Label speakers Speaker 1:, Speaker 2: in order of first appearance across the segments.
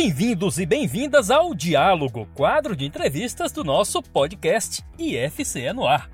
Speaker 1: Bem-vindos e bem-vindas ao Diálogo, quadro de entrevistas do nosso podcast IFCE no ar.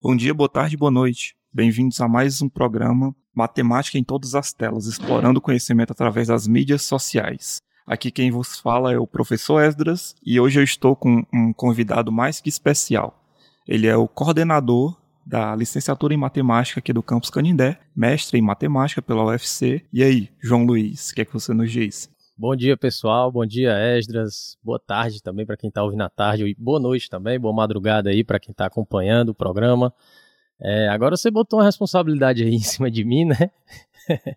Speaker 2: Bom dia, boa tarde, boa noite. Bem-vindos a mais um programa Matemática em Todas as Telas, explorando o conhecimento através das mídias sociais. Aqui quem vos fala é o professor Esdras e hoje eu estou com um convidado mais que especial. Ele é o coordenador da licenciatura em matemática aqui do campus Canindé, mestre em matemática pela UFC. E aí, João Luiz, o que é que você nos diz?
Speaker 3: Bom dia, pessoal. Bom dia, Esdras. Boa tarde também para quem está ouvindo à tarde. E boa noite também. Boa madrugada aí para quem está acompanhando o programa. É, agora você botou uma responsabilidade aí em cima de mim, né?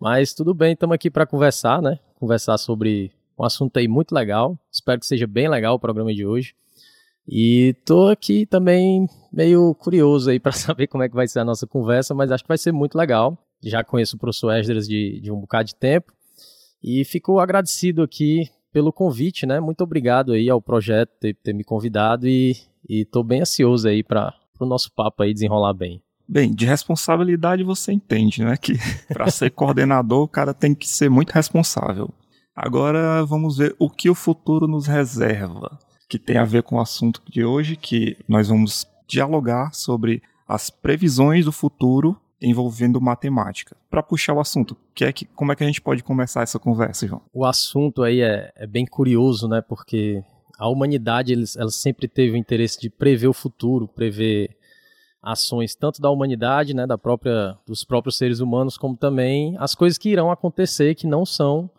Speaker 3: Mas tudo bem, estamos aqui para conversar, né? Conversar sobre um assunto aí muito legal. Espero que seja bem legal o programa de hoje. E tô aqui também meio curioso aí para saber como é que vai ser a nossa conversa, mas acho que vai ser muito legal. Já conheço o professor Esdras de, de um bocado de tempo e fico agradecido aqui pelo convite, né? Muito obrigado aí ao projeto ter, ter me convidado e, e tô bem ansioso aí para o nosso papo aí desenrolar bem.
Speaker 2: Bem, de responsabilidade você entende, né? Que para ser coordenador o cara tem que ser muito responsável. Agora vamos ver o que o futuro nos reserva, que tem a ver com o assunto de hoje, que nós vamos dialogar sobre as previsões do futuro envolvendo matemática. Para puxar o assunto, que é que, como é que a gente pode começar essa conversa, João?
Speaker 3: O assunto aí é, é bem curioso, né? Porque a humanidade eles, ela sempre teve o interesse de prever o futuro, prever ações tanto da humanidade, né, da própria, dos próprios seres humanos, como também as coisas que irão acontecer que não são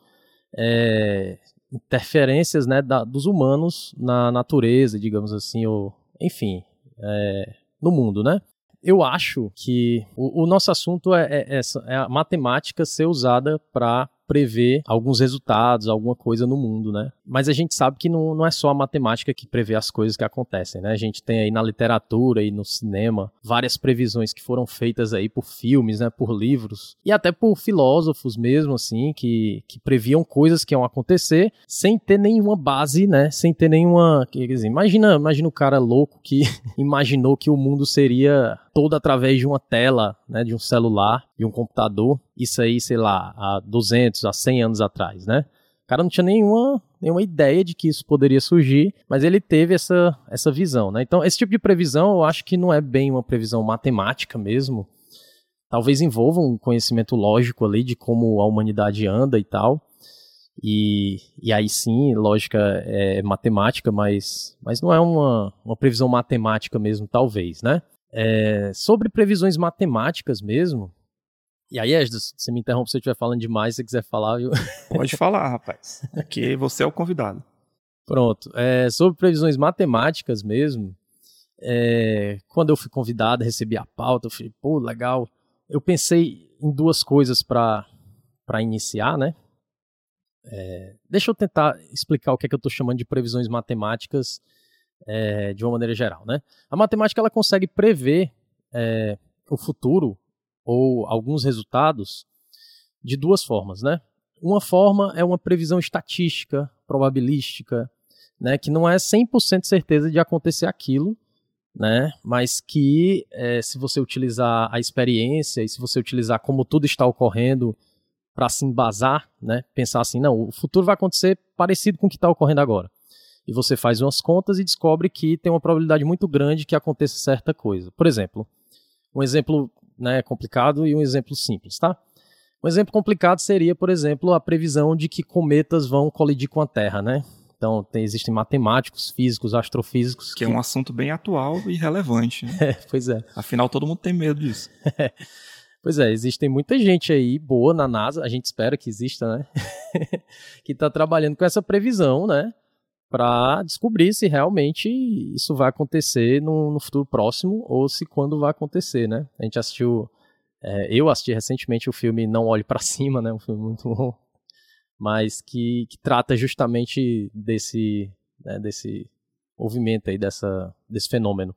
Speaker 3: é, interferências né, da, dos humanos na natureza, digamos assim, ou enfim, é, no mundo, né? Eu acho que o, o nosso assunto é, é, é, é a matemática ser usada para prever alguns resultados, alguma coisa no mundo, né? Mas a gente sabe que não, não é só a matemática que prevê as coisas que acontecem, né? A gente tem aí na literatura e no cinema várias previsões que foram feitas aí por filmes, né? Por livros e até por filósofos mesmo, assim, que, que previam coisas que iam acontecer sem ter nenhuma base, né? Sem ter nenhuma... Quer dizer, imagina, imagina o cara louco que imaginou que o mundo seria todo através de uma tela, né, de um celular, de um computador. Isso aí, sei lá, há 200, há 100 anos atrás, né? O cara não tinha nenhuma, nenhuma ideia de que isso poderia surgir, mas ele teve essa, essa visão, né? Então, esse tipo de previsão eu acho que não é bem uma previsão matemática mesmo. Talvez envolva um conhecimento lógico ali de como a humanidade anda e tal. E, e aí sim, lógica é matemática, mas, mas não é uma, uma previsão matemática mesmo, talvez, né? É, sobre previsões matemáticas mesmo. E aí, Esdras, você me interrompe se eu estiver falando demais, se você quiser falar. Eu...
Speaker 2: Pode falar, rapaz. Aqui você é o convidado.
Speaker 3: Pronto. É, sobre previsões matemáticas mesmo, é, quando eu fui convidado, recebi a pauta, eu falei, pô, legal. Eu pensei em duas coisas para iniciar, né? É, deixa eu tentar explicar o que é que eu estou chamando de previsões matemáticas é, de uma maneira geral. Né? A matemática ela consegue prever é, o futuro ou alguns resultados de duas formas. Né? Uma forma é uma previsão estatística, probabilística, né, que não é 100% certeza de acontecer aquilo, né, mas que é, se você utilizar a experiência e se você utilizar como tudo está ocorrendo para se embasar, né, pensar assim, não, o futuro vai acontecer parecido com o que está ocorrendo agora e você faz umas contas e descobre que tem uma probabilidade muito grande que aconteça certa coisa. Por exemplo, um exemplo né, complicado e um exemplo simples, tá? Um exemplo complicado seria, por exemplo, a previsão de que cometas vão colidir com a Terra, né? Então, tem, existem matemáticos, físicos, astrofísicos.
Speaker 2: Que, que, é um assunto bem atual e relevante. Né?
Speaker 3: É, pois é.
Speaker 2: Afinal, todo mundo tem medo disso.
Speaker 3: Pois é, existem muita gente aí boa na NASA, a gente espera que exista, né? que está trabalhando com essa previsão, né? Para descobrir se realmente isso vai acontecer no, no, futuro próximo ou se quando vai acontecer, né? A gente assistiu, é, eu assisti recentemente o filme Não Olhe para Cima, né? Um filme muito bom, mas que, que trata justamente desse, né, desse movimento aí, dessa, desse fenômeno.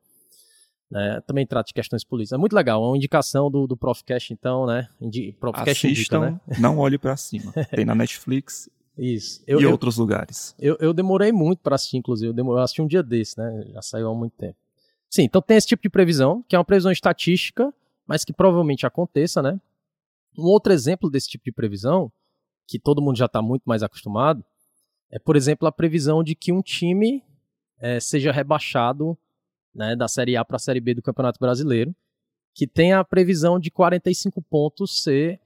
Speaker 3: Né? Também trata de questões políticas. É muito legal, é uma indicação do, do Profcast, então, né? Indi,
Speaker 2: Profcast Assistam, indica, né? Não Olhe para Cima. Tem na Netflix
Speaker 3: isso.
Speaker 2: Eu, e eu, outros lugares.
Speaker 3: Eu, eu demorei muito para assistir, inclusive. Eu, demorei, eu assisti um dia desse, né? Já saiu há muito tempo. Sim, então tem esse tipo de previsão, que é uma previsão estatística mas que provavelmente aconteça, né? Um outro exemplo desse tipo de previsão, que todo mundo já está muito mais acostumado, é, por exemplo, a previsão de que um time é, seja rebaixado né, da Série A para a Série B do Campeonato Brasileiro, que tem a previsão de 45 pontos ser.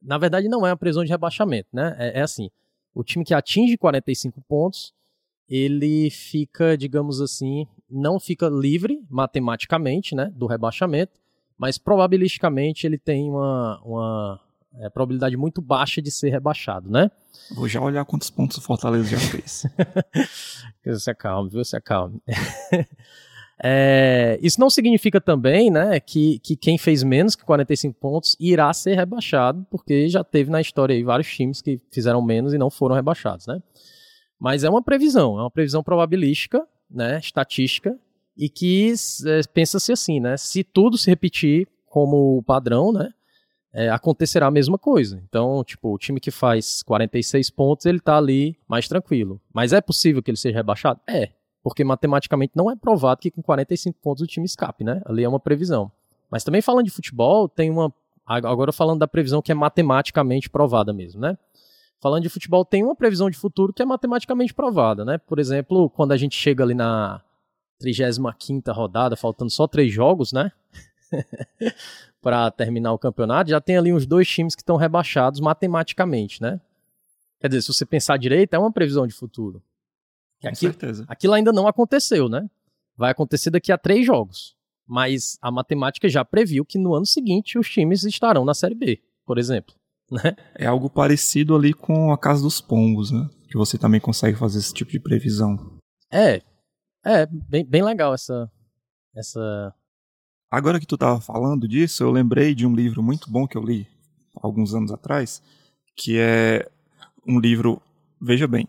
Speaker 3: Na verdade, não é a previsão de rebaixamento, né? É, é assim: o time que atinge 45 pontos, ele fica, digamos assim, não fica livre matematicamente né, do rebaixamento, mas probabilisticamente ele tem uma, uma é, probabilidade muito baixa de ser rebaixado, né?
Speaker 2: Vou já olhar quantos pontos o Fortaleza já fez.
Speaker 3: se acalme, viu? Se acalme. É, isso não significa também né, que, que quem fez menos que 45 pontos irá ser rebaixado, porque já teve na história aí vários times que fizeram menos e não foram rebaixados. Né? Mas é uma previsão, é uma previsão probabilística, né, estatística, e que é, pensa-se assim, né, se tudo se repetir como padrão, né, é, acontecerá a mesma coisa. Então, tipo, o time que faz 46 pontos, ele tá ali mais tranquilo. Mas é possível que ele seja rebaixado? É, porque matematicamente não é provado que com 45 pontos o time escape, né? Ali é uma previsão. Mas também falando de futebol, tem uma. Agora falando da previsão que é matematicamente provada mesmo, né? Falando de futebol, tem uma previsão de futuro que é matematicamente provada, né? Por exemplo, quando a gente chega ali na 35 rodada, faltando só três jogos, né? para terminar o campeonato, já tem ali uns dois times que estão rebaixados matematicamente, né? Quer dizer, se você pensar direito, é uma previsão de futuro.
Speaker 2: Com aquilo, certeza.
Speaker 3: Aquilo ainda não aconteceu, né? Vai acontecer daqui a três jogos. Mas a matemática já previu que no ano seguinte os times estarão na Série B, por exemplo. Né?
Speaker 2: É algo parecido ali com a Casa dos Pombos, né? Que você também consegue fazer esse tipo de previsão.
Speaker 3: É, é bem, bem legal essa, essa.
Speaker 2: Agora que tu tava falando disso, eu lembrei de um livro muito bom que eu li alguns anos atrás, que é um livro, veja bem,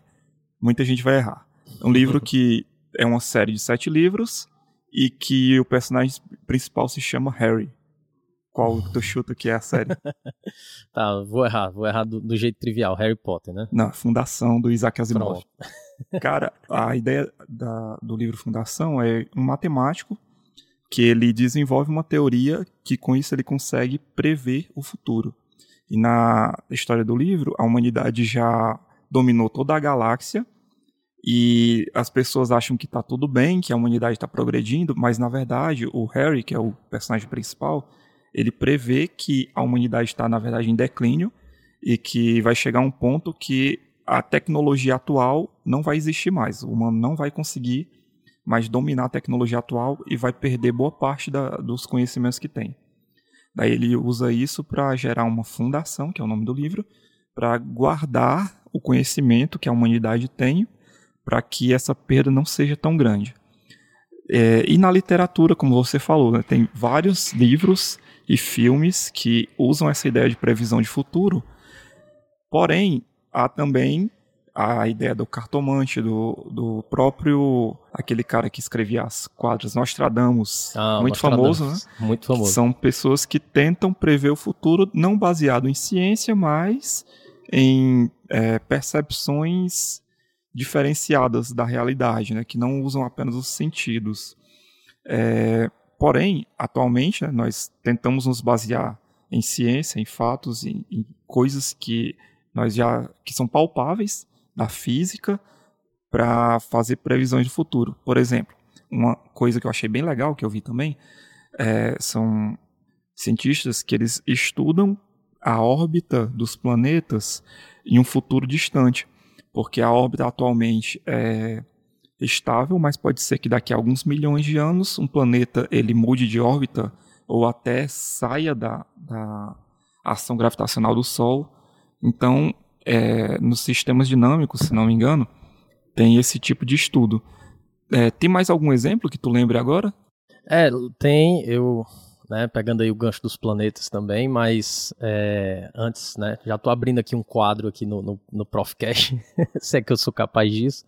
Speaker 2: muita gente vai errar. Um livro que é uma série de sete livros e que o personagem principal se chama Harry. Qual tu chuta que é a série?
Speaker 3: tá, vou errar, vou errar do, do, jeito trivial, Harry Potter, né?
Speaker 2: Na Fundação do Isaac Asimov. Cara, a ideia da, do livro Fundação é um matemático que ele desenvolve uma teoria que com isso ele consegue prever o futuro. E na história do livro, a humanidade já dominou toda a galáxia e as pessoas acham que está tudo bem, que a humanidade está progredindo, mas na verdade o Harry, que é o personagem principal, ele prevê que a humanidade está na verdade em declínio e que vai chegar um ponto que a tecnologia atual não vai existir mais. O humano não vai conseguir mais dominar a tecnologia atual e vai perder boa parte da, dos conhecimentos que tem. Daí ele usa isso para gerar uma fundação, que é o nome do livro, para guardar o conhecimento que a humanidade tem para que essa perda não seja tão grande. É, e na literatura, como você falou, né, tem vários livros e filmes que usam essa ideia de previsão de futuro, porém, há também a ideia do cartomante, do, do próprio aquele cara que escrevia as quadras Nostradamus, ah, muito Nostradamus. famoso, né?
Speaker 3: Muito famoso.
Speaker 2: São pessoas que tentam prever o futuro não baseado em ciência, mas em é, percepções diferenciadas da realidade, né, que não usam apenas os sentidos. É, porém, atualmente, né, nós tentamos nos basear em ciência, em fatos, em, em, coisas que nós já que são palpáveis da física para fazer previsões do futuro. Por exemplo, uma coisa que eu achei bem legal que eu vi também é, são cientistas que eles estudam a órbita dos planetas em um futuro distante, porque a órbita atualmente é estável, mas pode ser que daqui a alguns milhões de anos um planeta ele mude de órbita ou até saia da, da ação gravitacional do Sol. Então, é, nos sistemas dinâmicos, se não me engano, tem esse tipo de estudo. É, tem mais algum exemplo que tu lembre agora?
Speaker 3: É, tem. Eu né, pegando aí o gancho dos planetas também, mas é, antes, né, já estou abrindo aqui um quadro aqui no, no, no Profcast, se é que eu sou capaz disso,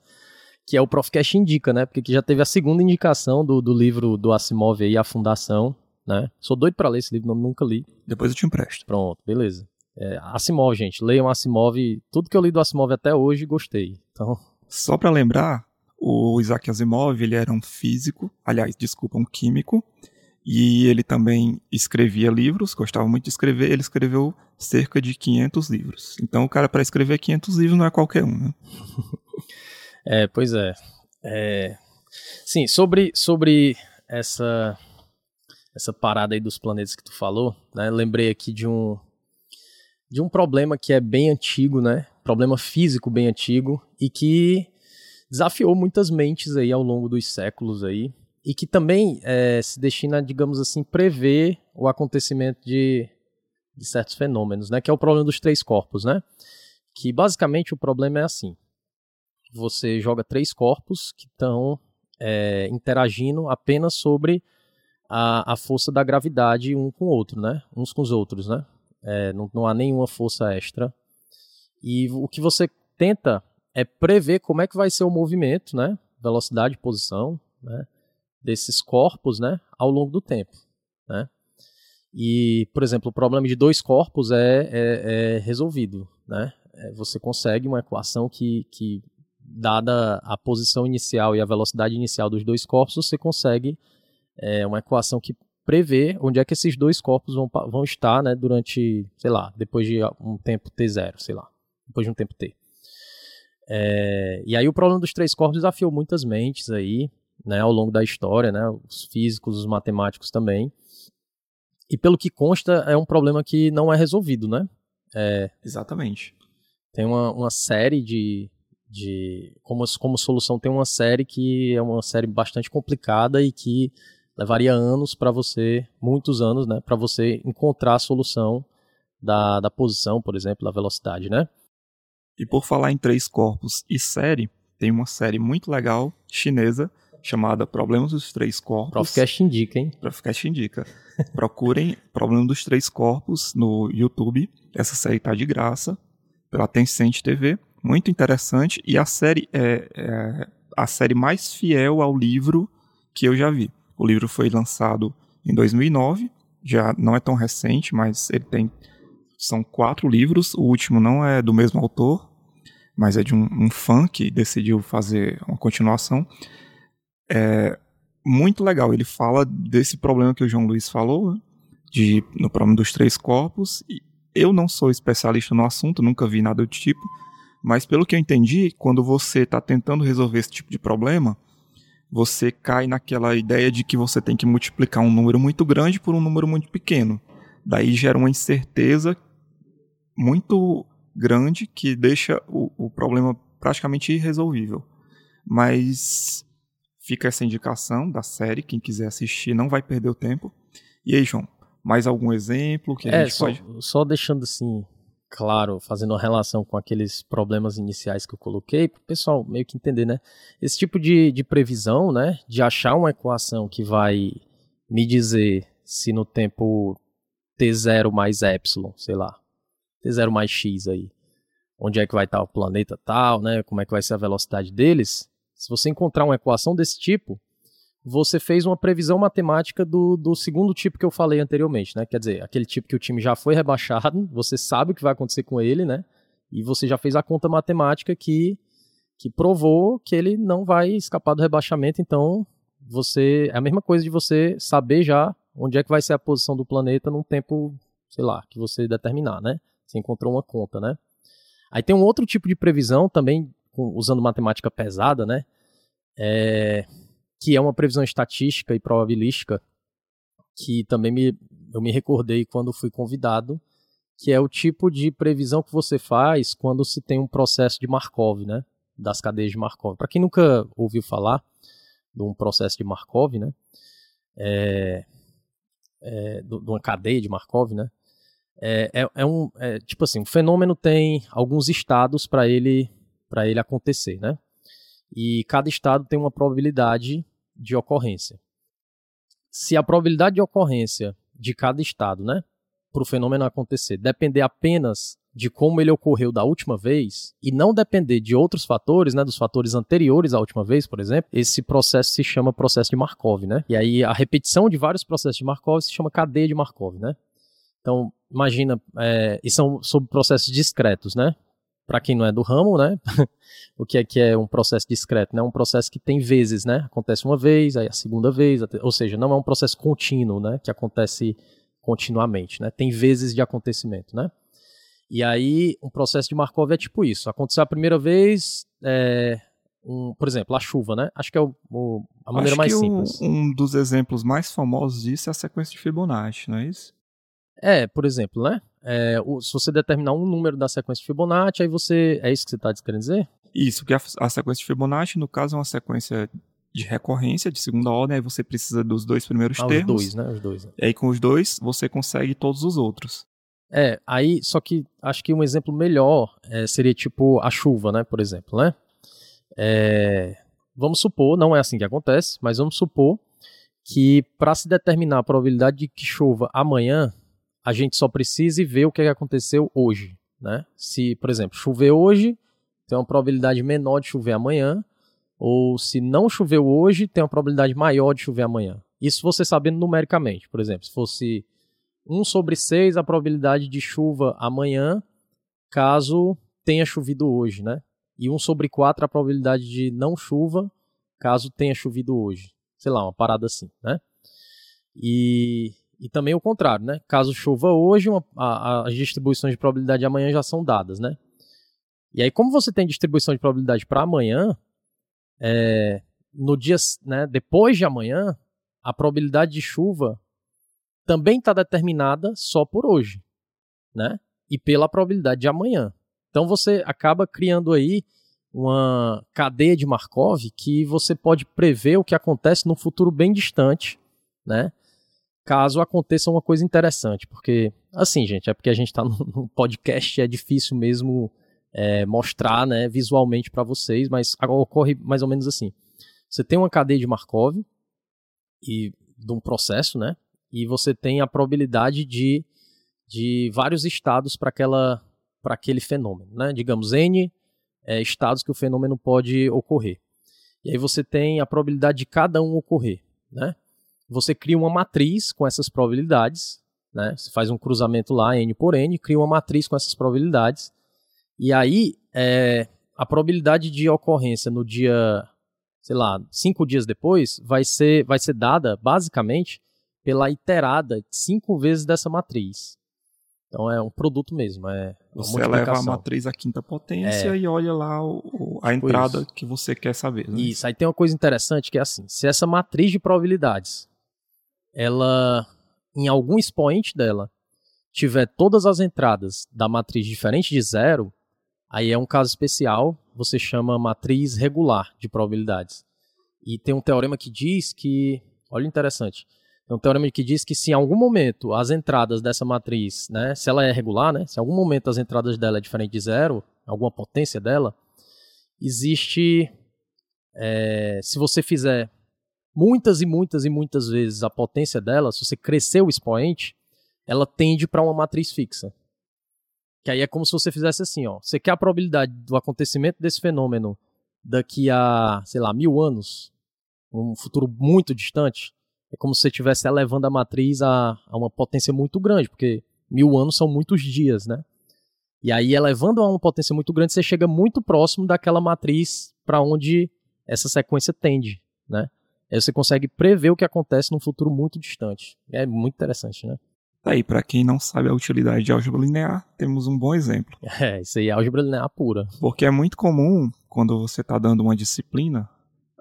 Speaker 3: que é o Profcast Indica, né, porque já teve a segunda indicação do, do livro do Asimov aí, A Fundação, né, sou doido para ler esse livro, nunca li.
Speaker 2: Depois eu te empresto.
Speaker 3: Pronto, beleza. É, Asimov, gente, leiam Asimov, tudo que eu li do Asimov até hoje, gostei, então...
Speaker 2: Só para lembrar, o Isaac Asimov, ele era um físico, aliás, desculpa, um químico, E ele também escrevia livros, gostava muito de escrever, ele escreveu cerca de 500 livros. Então o cara para escrever 500 livros não é qualquer um, né?
Speaker 3: é, pois é. é. Sim, sobre, sobre essa essa parada aí dos planetas que tu falou, né? Lembrei aqui de um de um problema que é bem antigo, né? Problema físico bem antigo e que desafiou muitas mentes aí ao longo dos séculos aí e que também é, se destina, digamos assim, prever o acontecimento de, de certos fenômenos, né? Que é o problema dos três corpos, né? Que basicamente o problema é assim: você joga três corpos que estão é, interagindo apenas sobre a, a força da gravidade um com o outro, né? Uns com os outros, né? É, não, não há nenhuma força extra. E o que você tenta é prever como é que vai ser o movimento, né? Velocidade, posição, né? Desses corpos, né? Ao longo do tempo, né? E, por exemplo, o problema de dois corpos é, é, é resolvido, né? É, você consegue uma equação que, que, dada a posição inicial e a velocidade inicial dos dois corpos, você consegue é uma equação que prevê onde é que esses dois corpos vão, vão estar né, durante, sei lá, depois de um tempo t0, sei lá, depois de um tempo t. É, e aí o problema dos três corpos desafiou muitas mentes aí, né, ao longo da história, né, os físicos, os matemáticos também. E pelo que consta, é um problema que não é resolvido, né? É,
Speaker 2: Exatamente.
Speaker 3: Tem uma, uma série de, de como, como solução tem uma série que é uma série bastante complicada e que levaria anos para você, muitos anos, né, para você encontrar a solução da, da posição, por exemplo, da velocidade, né?
Speaker 2: E por falar em três corpos e série, tem uma série muito legal chinesa chamada Problemas dos Três Corpos.
Speaker 3: Profcast indica, hein?
Speaker 2: Profcast indica. Procurem Problema dos Três Corpos no YouTube. Essa série tá de graça pela Tencent TV. Muito interessante e a série é, é a série mais fiel ao livro que eu já vi. O livro foi lançado em 2009, já não é tão recente, mas ele tem são quatro livros. O último não é do mesmo autor, mas é de um, um fã que decidiu fazer uma continuação. É muito legal. Ele fala desse problema que o João Luiz falou, de no problema dos três corpos. Eu não sou especialista no assunto, nunca vi nada do tipo, mas pelo que eu entendi, quando você está tentando resolver esse tipo de problema, você cai naquela ideia de que você tem que multiplicar um número muito grande por um número muito pequeno. Daí gera uma incerteza muito grande que deixa o, o problema praticamente irresolvível. Mas fica essa indicação da série, quem quiser assistir não vai perder o tempo. E aí, João, mais algum exemplo que a
Speaker 3: é,
Speaker 2: gente
Speaker 3: só,
Speaker 2: pode...
Speaker 3: só deixando assim claro, fazendo uma relação com aqueles problemas iniciais que eu coloquei, para o pessoal meio que entender, né? Esse tipo de, de previsão, né? De achar uma equação que vai me dizer se no tempo t0 mais epsilon, sei lá, t0 mais x aí, onde é que vai estar o planeta tal, né? Como é que vai ser a velocidade deles? Se você encontrar uma equação desse tipo, você fez uma previsão matemática do, do segundo tipo que eu falei anteriormente, né? Quer dizer, aquele tipo que o time já foi rebaixado, você sabe o que vai acontecer com ele, né? E você já fez a conta matemática que, que provou que ele não vai escapar do rebaixamento, então você é a mesma coisa de você saber já onde é que vai ser a posição do planeta num tempo, sei lá, que você determinar, né? Você encontrou uma conta, né? Aí tem um outro tipo de previsão também usando matemática pesada, né? É, que é uma previsão estatística e probabilística, que também me, eu me recordei quando fui convidado, que é o tipo de previsão que você faz quando se tem um processo de Markov, né? Das cadeias de Markov. Para quem nunca ouviu falar de um processo de Markov, né? É, é, de uma cadeia de Markov, né? É, é, é um é, tipo assim, um fenômeno tem alguns estados para ele para ele acontecer, né? E cada estado tem uma probabilidade de ocorrência. Se a probabilidade de ocorrência de cada estado, né, para o fenômeno acontecer, depender apenas de como ele ocorreu da última vez e não depender de outros fatores, né, dos fatores anteriores à última vez, por exemplo, esse processo se chama processo de Markov, né? E aí a repetição de vários processos de Markov se chama cadeia de Markov, né? Então imagina, é, e são sobre processos discretos, né? Para quem não é do ramo, né? o que é que é um processo discreto? Né? Um processo que tem vezes, né? Acontece uma vez, aí a segunda vez, ou seja, não é um processo contínuo, né? Que acontece continuamente, né? Tem vezes de acontecimento, né? E aí, um processo de Markov é tipo isso. Aconteceu a primeira vez, é, um, por exemplo, a chuva, né? Acho que é o, o, a maneira
Speaker 2: Acho
Speaker 3: mais
Speaker 2: que
Speaker 3: simples.
Speaker 2: Um, um dos exemplos mais famosos disso é a sequência de Fibonacci, não é isso?
Speaker 3: É, por exemplo, né? É, se você determinar um número da sequência de Fibonacci, aí você. É isso que você está querendo dizer?
Speaker 2: Isso, que a, a, sequência de Fibonacci, no caso, é uma sequência de recorrência de segunda ordem, aí você precisa dos dois primeiros
Speaker 3: ah,
Speaker 2: termos.
Speaker 3: Os dois, né? Os dois. Né?
Speaker 2: E aí com os dois você consegue todos os outros.
Speaker 3: É, aí, só que acho que um exemplo melhor é, seria tipo a chuva, né? Por exemplo, né? É, vamos supor, não é assim que acontece, mas vamos supor que para se determinar a probabilidade de que chova amanhã, a gente só precise ver o que aconteceu hoje, né? Se, por exemplo, chover hoje, tem uma probabilidade menor de chover amanhã, ou se não choveu hoje, tem uma probabilidade maior de chover amanhã. Isso você sabendo numericamente, por exemplo, se fosse 1 sobre 6 a probabilidade de chuva amanhã, caso tenha chovido hoje, né? E 1 sobre 4 a probabilidade de não chuva, caso tenha chovido hoje. Sei lá, uma parada assim, né? E e também o contrário, né? Caso chova hoje, uma, a, as distribuições de probabilidade de amanhã já são dadas, né? E aí, como você tem distribuição de probabilidade para amanhã, é, no dia, né, depois de amanhã, a probabilidade de chuva também está determinada só por hoje, né? E pela probabilidade de amanhã. Então você acaba criando aí uma cadeia de Markov que você pode prever o que acontece no futuro bem distante, né? Caso aconteça uma coisa interessante. Porque, assim, gente, é porque a gente está num podcast é difícil mesmo é, mostrar né, visualmente para vocês, mas ocorre mais ou menos assim. Você tem uma cadeia de Markov e de um processo, né? E você tem a probabilidade de, de vários estados para aquela para aquele fenômeno, né? Digamos n é, estados que o fenômeno pode ocorrer. E aí você tem a probabilidade de cada um ocorrer, né? Você cria uma matriz com essas probabilidades, né? Você faz um cruzamento lá, n por n, cria uma matriz com essas probabilidades, e aí é, a probabilidade de ocorrência no dia, sei lá, cinco dias depois, vai ser, vai ser dada, basicamente, pela iterada cinco vezes dessa matriz. Então é um produto mesmo. É
Speaker 2: você eleva a matriz à quinta potência é. e olha lá o, a tipo entrada isso. que você quer saber. Né?
Speaker 3: Isso, aí tem uma coisa interessante que é assim: se essa matriz de probabilidades ela, em algum expoente dela, tiver todas as entradas da matriz diferente de zero, aí é um caso especial, você chama matriz regular de probabilidades. E tem um teorema que diz que, olha interessante, tem um teorema que diz que se em algum momento as entradas dessa matriz, né, se ela é regular, né, se em algum momento as entradas dela é diferente de zero, alguma potência dela, existe, é, se você fizer muitas e muitas e muitas vezes a potência dela, se você crescer o expoente, ela tende para uma matriz fixa. Que aí é como se você fizesse assim, ó. Você quer a probabilidade do acontecimento desse fenômeno daqui a, sei lá, mil anos, um futuro muito distante, é como se você estivesse elevando a matriz a, a uma potência muito grande, porque mil anos são muitos dias, né? E aí, elevando a uma potência muito grande, você chega muito próximo daquela matriz para onde essa sequência tende, né? Aí você consegue prever o que acontece num futuro muito distante. É muito interessante, né?
Speaker 2: Tá aí, para quem não sabe a utilidade de álgebra linear, temos um bom exemplo.
Speaker 3: É, isso aí é álgebra linear pura.
Speaker 2: Porque é muito comum, quando você está dando uma disciplina,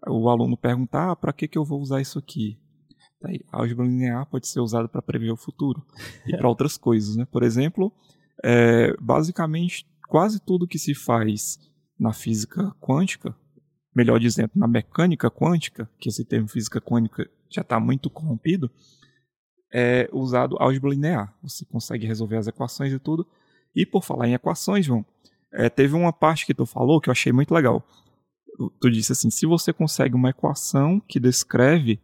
Speaker 2: o aluno perguntar, ah, para que, que eu vou usar isso aqui? Tá aí, a álgebra linear pode ser usada para prever o futuro e para outras coisas, né? Por exemplo, é, basicamente, quase tudo que se faz na física quântica melhor dizendo, na mecânica quântica, que esse termo física quântica já está muito corrompido, é usado álgebra linear. Você consegue resolver as equações e tudo. E por falar em equações, João, é, teve uma parte que tu falou que eu achei muito legal. Tu disse assim: se você consegue uma equação que descreve,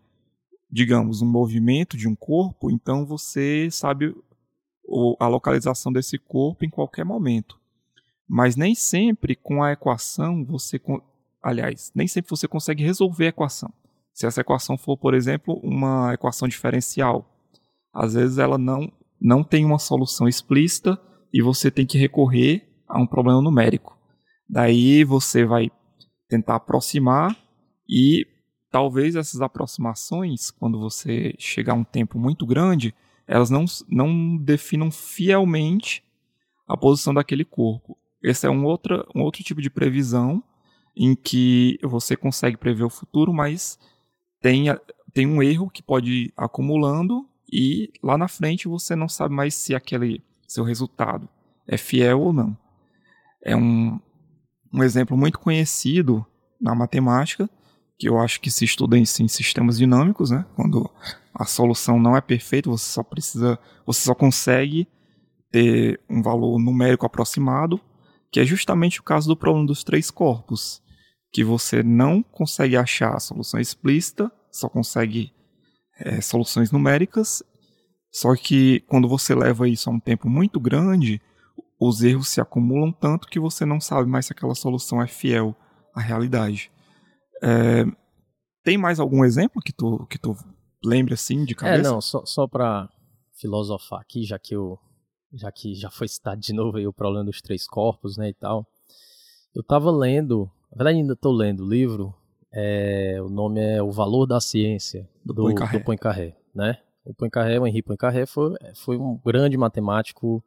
Speaker 2: digamos, um movimento de um corpo, então você sabe a localização desse corpo em qualquer momento. Mas nem sempre com a equação você aliás, nem sempre você consegue resolver a equação. Se essa equação for, por exemplo, uma equação diferencial, às vezes ela não, não tem uma solução explícita e você tem que recorrer a um problema numérico. Daí você vai tentar aproximar e talvez essas aproximações, quando você chegar a um tempo muito grande, elas não, não definam fielmente a posição daquele corpo. Esse é um, outra, um outro tipo de previsão em que você consegue prever o futuro, mas tem, tem um erro que pode ir acumulando e lá na frente você não sabe mais se aquele seu resultado é fiel ou não. É um, um exemplo muito conhecido na matemática, que eu acho que se estuda em, em sistemas dinâmicos, né? quando a solução não é perfeita, você só precisa, você só consegue ter um valor numérico aproximado, que é justamente o caso do problema dos três corpos, que você não consegue achar a solução explícita, só consegue é, soluções numéricas, só que quando você leva isso a um tempo muito grande, os erros se acumulam tanto que você não sabe mais se aquela solução é fiel à realidade. É, tem mais algum exemplo que tu, que tu lembre assim de é, cabeça?
Speaker 3: É, não, só, só para filosofar aqui, já que eu já que já foi citado de novo aí o problema dos três corpos, né, e tal. Eu tava lendo, na verdade ainda estou lendo o livro, é, o nome é O Valor da Ciência, do, do Poincaré, do Poincaré né? O Poincaré, o Henri Poincaré, foi, foi um grande matemático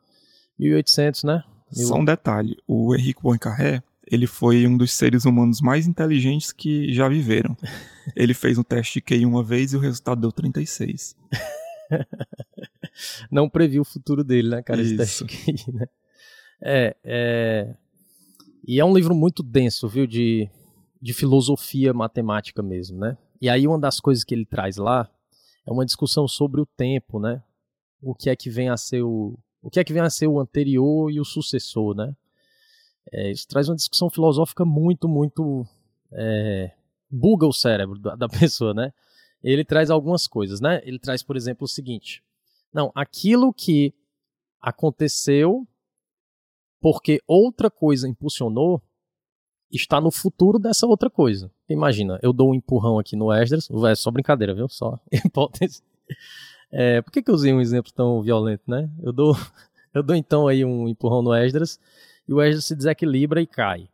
Speaker 3: 1800, né?
Speaker 2: Só um detalhe, o Henrique Poincaré, ele foi um dos seres humanos mais inteligentes que já viveram. ele fez um teste de QI uma vez e o resultado deu 36.
Speaker 3: Não previu o futuro dele, né, cara, esse teste de QI, né? É, é... E é um livro muito denso, viu, de, de filosofia matemática mesmo, né? E aí uma das coisas que ele traz lá é uma discussão sobre o tempo, né? O que é que vem a ser o, o que é que vem a ser o anterior e o sucessor, né? É, isso traz uma discussão filosófica muito, muito. É, buga o cérebro da, da, pessoa, né? Ele traz algumas coisas, né? Ele traz, por exemplo, o seguinte: não, aquilo que aconteceu porque outra coisa impulsionou está no futuro dessa outra coisa. Imagina, eu dou um empurrão aqui no Esdras, é só brincadeira, viu? Só hipótese. É, por que, que eu usei um exemplo tão violento, né? Eu dou, eu dou então aí um empurrão no Esdras e o Esdras se desequilibra e cai. O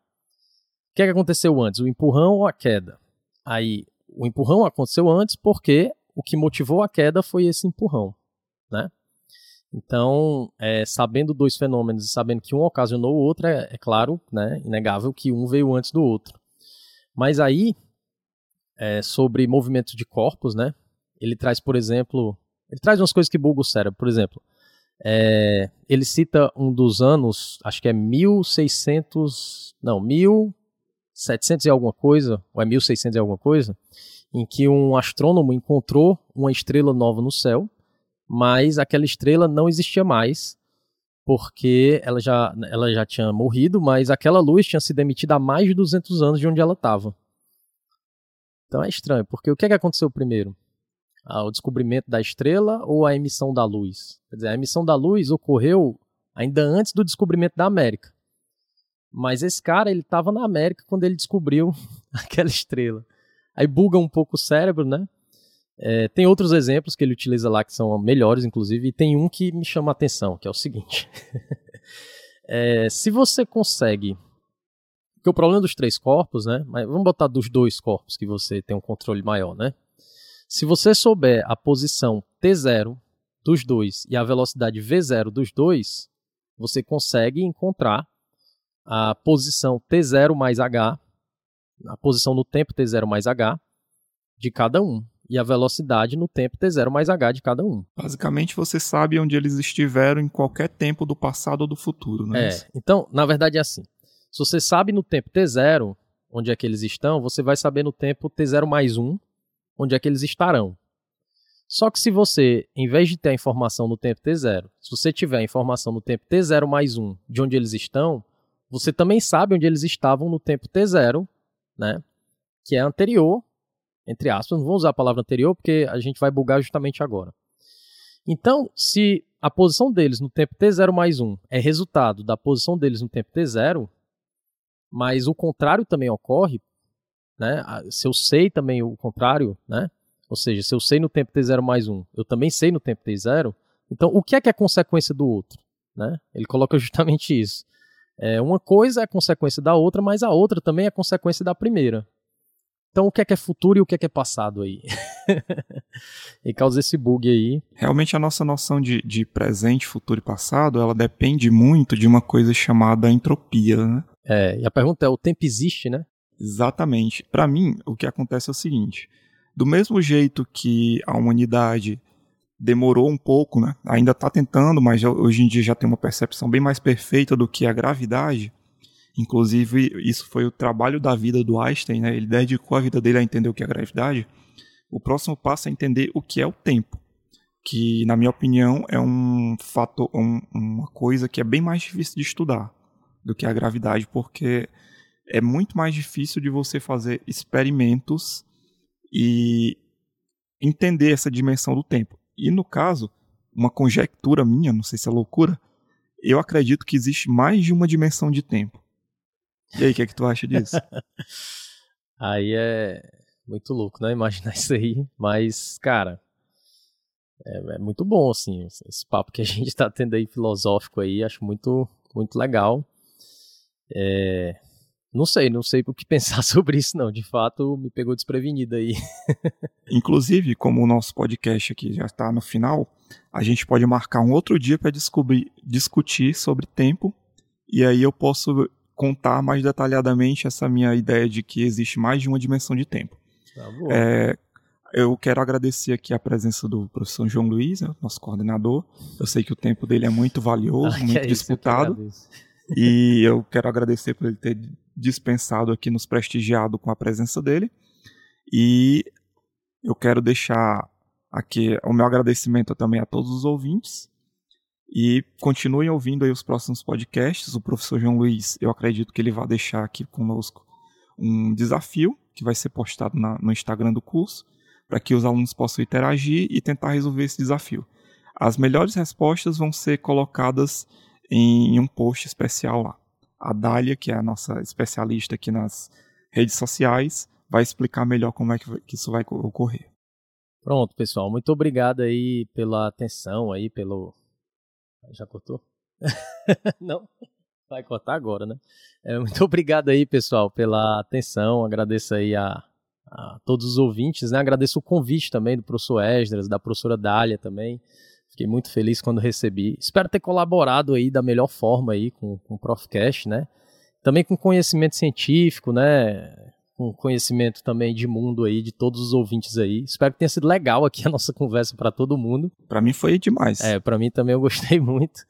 Speaker 3: que, é que aconteceu antes, o empurrão ou a queda? Aí, o empurrão aconteceu antes porque o que motivou a queda foi esse empurrão, né? Então, é, sabendo dois fenômenos e sabendo que um ocasionou o outro, é, é, claro, né, inegável que um veio antes do outro. Mas aí, é, sobre movimento de corpos, né, ele traz, por exemplo, ele traz umas coisas que bugam o cérebro. Por exemplo, é, ele cita um dos anos, acho que é 1600, não, 1700 e alguma coisa, ou é 1600 e alguma coisa, em que um astrônomo encontrou uma estrela nova no céu, mas aquela estrela não existia mais, porque ela já, ela já tinha morrido, mas aquela luz tinha sido emitida há mais de 200 anos de onde ela estava. Então é estranho, porque o que, é que aconteceu primeiro? ao descobrimento da estrela ou a emissão da luz? Quer dizer, a emissão da luz ocorreu ainda antes do descobrimento da América. Mas esse cara, ele estava na América quando ele descobriu aquela estrela. Aí buga um pouco o cérebro, né? É, tem outros exemplos que ele utiliza lá que são melhores, inclusive, e tem um que me chama a atenção, que é o seguinte. é, se você consegue. Porque o problema dos três corpos, né? Mas vamos botar dos dois corpos que você tem um controle maior, né? Se você souber a posição T0 dos dois e a velocidade V0 dos dois, você consegue encontrar a posição T0 mais H, a posição no tempo T0 mais H de cada um e a velocidade no tempo T0 mais H de cada um.
Speaker 2: Basicamente, você sabe onde eles estiveram em qualquer tempo do passado ou do futuro, né?
Speaker 3: É, então, na verdade é assim. Se você sabe no tempo T0 onde é que eles estão, você vai saber no tempo T0 mais 1 onde é que eles estarão. Só que se você, em vez de ter a informação no tempo t0, se você tiver a informação no tempo t0 mais 1 de onde eles estão, você também sabe onde eles estavam no tempo t0, né? Que é anterior, entre aspas, não vou usar a palavra anterior porque a gente vai bugar justamente agora. Então, se a posição deles no tempo t0 mais 1 é resultado da posição deles no tempo t0, mas o contrário também ocorre, né? Se eu sei também o contrário, né? Ou seja, se eu sei no tempo t0 mais 1, eu também sei no tempo t0, então o que é que é consequência do outro? Né? Ele coloca justamente isso. É, uma coisa é consequência da outra, mas a outra também é consequência da primeira. Então, o que é que é futuro e o que é que é passado aí? e causa esse bug aí.
Speaker 2: Realmente, a nossa noção de, de presente, futuro e passado, ela depende muito de uma coisa chamada entropia, né?
Speaker 3: É, e a pergunta é, o tempo existe, né?
Speaker 2: Exatamente. Para mim, o que acontece é o seguinte: do mesmo jeito que a humanidade demorou um pouco, né? Ainda está tentando, mas hoje em dia já tem uma percepção bem mais perfeita do que a gravidade. Inclusive, isso foi o trabalho da vida do Einstein, né? Ele dedicou a vida dele a entender o que é gravidade. O próximo passo é entender o que é o tempo, que, na minha opinião, é um fator, um, uma coisa que é bem mais difícil de estudar do que a gravidade, porque é muito mais difícil de você fazer experimentos e entender essa dimensão do tempo. E no caso, uma conjectura minha, não sei se é loucura, eu acredito que existe mais de uma dimensão de tempo. E aí, o que é que tu acha disso?
Speaker 3: aí é muito louco, né? Imaginar isso aí. Mas, cara, é, é, muito bom, assim, esse papo que a gente está tendo aí filosófico aí, acho muito, muito legal. É, não sei, não sei o que pensar sobre isso, não. De fato, me pegou desprevenido aí.
Speaker 2: Inclusive, como o nosso podcast aqui já está no final, a gente pode marcar um outro dia para descobrir, discutir sobre tempo. E aí eu posso contar mais detalhadamente essa minha ideia de que existe mais de uma dimensão de tempo. Tá é, eu quero agradecer aqui a presença do professor João Luiz, né, nosso coordenador. Eu sei que o tempo dele é muito valioso, ah, muito é disputado. e eu quero agradecer por ele ter dispensado aqui, nos prestigiado com a presença dele. E eu quero deixar aqui o meu agradecimento também a todos os ouvintes. E continuem ouvindo aí os próximos podcasts. O professor João Luiz, eu acredito que ele vai deixar aqui conosco um desafio que vai ser postado na, no Instagram do curso, para que os alunos possam interagir e tentar resolver esse desafio. As melhores respostas vão ser colocadas em um post especial lá. A Dália, que é a nossa especialista aqui nas redes sociais, vai explicar melhor como é que, isso vai ocorrer.
Speaker 3: Pronto, pessoal. Muito obrigado aí pela atenção aí, pelo. Já cortou? Não? Vai cortar agora, né? É, muito obrigado aí, pessoal, pela atenção. Agradeço aí a, a todos os ouvintes, né? Agradeço o convite também do professor Esdras, da professora Dália também. Fiquei muito feliz quando recebi. Espero ter colaborado aí da melhor forma aí com, com o Profcast, né? Também com conhecimento científico, né? Com conhecimento também de mundo aí, de todos os ouvintes aí. Espero que tenha sido legal aqui a nossa conversa para todo mundo.
Speaker 2: Para mim foi demais.
Speaker 3: É, para mim também eu gostei muito.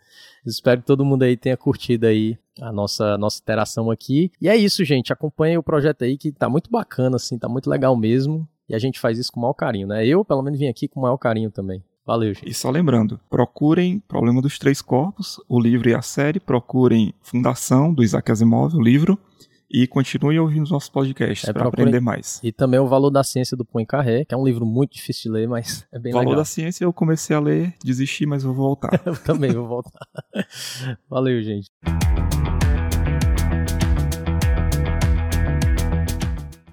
Speaker 3: Espero que todo mundo aí tenha curtido aí a nossa, nossa interação aqui. E é isso, gente. Acompanhe o projeto aí que tá muito bacana, assim, tá muito legal mesmo. E a gente faz isso com o maior carinho, né? Eu, pelo menos, vim aqui com o maior carinho também. Valeu, gente.
Speaker 2: E só lembrando, procurem Problema dos Três Corpos, o livro e a série, procurem Fundação, do Isaac Asimov, o livro, e continuem ouvindo os nossos podcasts é, para aprender mais.
Speaker 3: E também o Valor da Ciência do Poincaré, que é um livro muito difícil de ler, mas é bem
Speaker 2: Valor
Speaker 3: legal.
Speaker 2: da Ciência eu comecei a ler, desisti, mas vou voltar.
Speaker 3: eu também vou voltar. Valeu, gente.